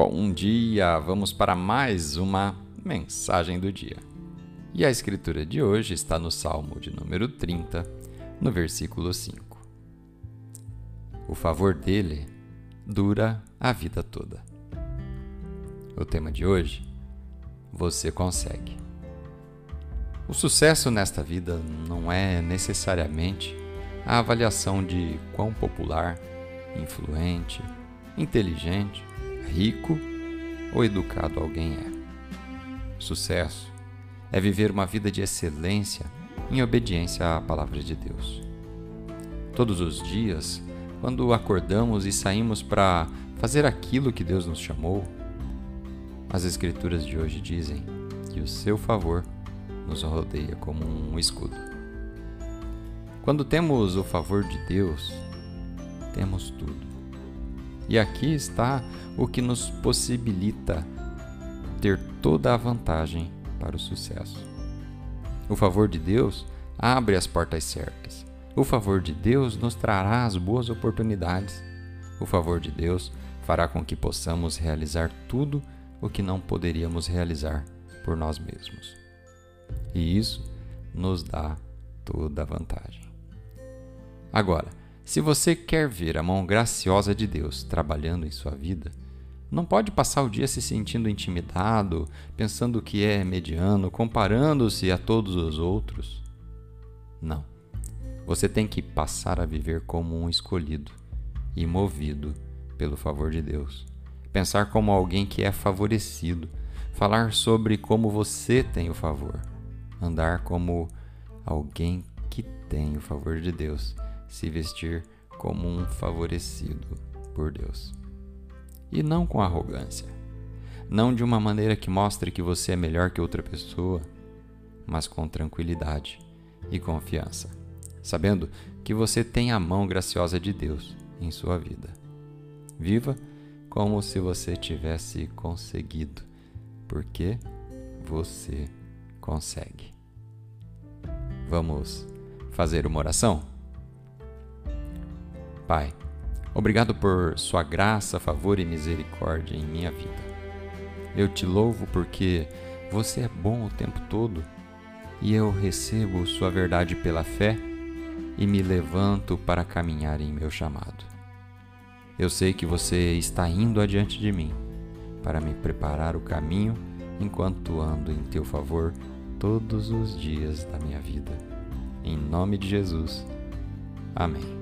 Bom dia! Vamos para mais uma mensagem do dia. E a escritura de hoje está no Salmo de número 30, no versículo 5. O favor dele dura a vida toda. O tema de hoje: Você consegue. O sucesso nesta vida não é necessariamente a avaliação de quão popular, influente, inteligente, rico ou educado alguém é. Sucesso é viver uma vida de excelência em obediência à palavra de Deus. Todos os dias, quando acordamos e saímos para fazer aquilo que Deus nos chamou, as Escrituras de hoje dizem que o seu favor nos rodeia como um escudo. Quando temos o favor de Deus, temos tudo. E aqui está o que nos possibilita ter toda a vantagem para o sucesso. O favor de Deus abre as portas certas. O favor de Deus nos trará as boas oportunidades. O favor de Deus fará com que possamos realizar tudo o que não poderíamos realizar por nós mesmos. E isso nos dá toda a vantagem. Agora, se você quer ver a mão graciosa de Deus trabalhando em sua vida, não pode passar o dia se sentindo intimidado, pensando que é mediano, comparando-se a todos os outros. Não. Você tem que passar a viver como um escolhido e movido pelo favor de Deus. Pensar como alguém que é favorecido, falar sobre como você tem o favor, andar como alguém que tem o favor de Deus se vestir como um favorecido por Deus. E não com arrogância. Não de uma maneira que mostre que você é melhor que outra pessoa, mas com tranquilidade e confiança, sabendo que você tem a mão graciosa de Deus em sua vida. Viva como se você tivesse conseguido, porque você consegue. Vamos fazer uma oração? Pai, obrigado por Sua graça, favor e misericórdia em minha vida. Eu te louvo porque você é bom o tempo todo e eu recebo Sua verdade pela fé e me levanto para caminhar em meu chamado. Eu sei que você está indo adiante de mim para me preparar o caminho enquanto ando em teu favor todos os dias da minha vida. Em nome de Jesus. Amém.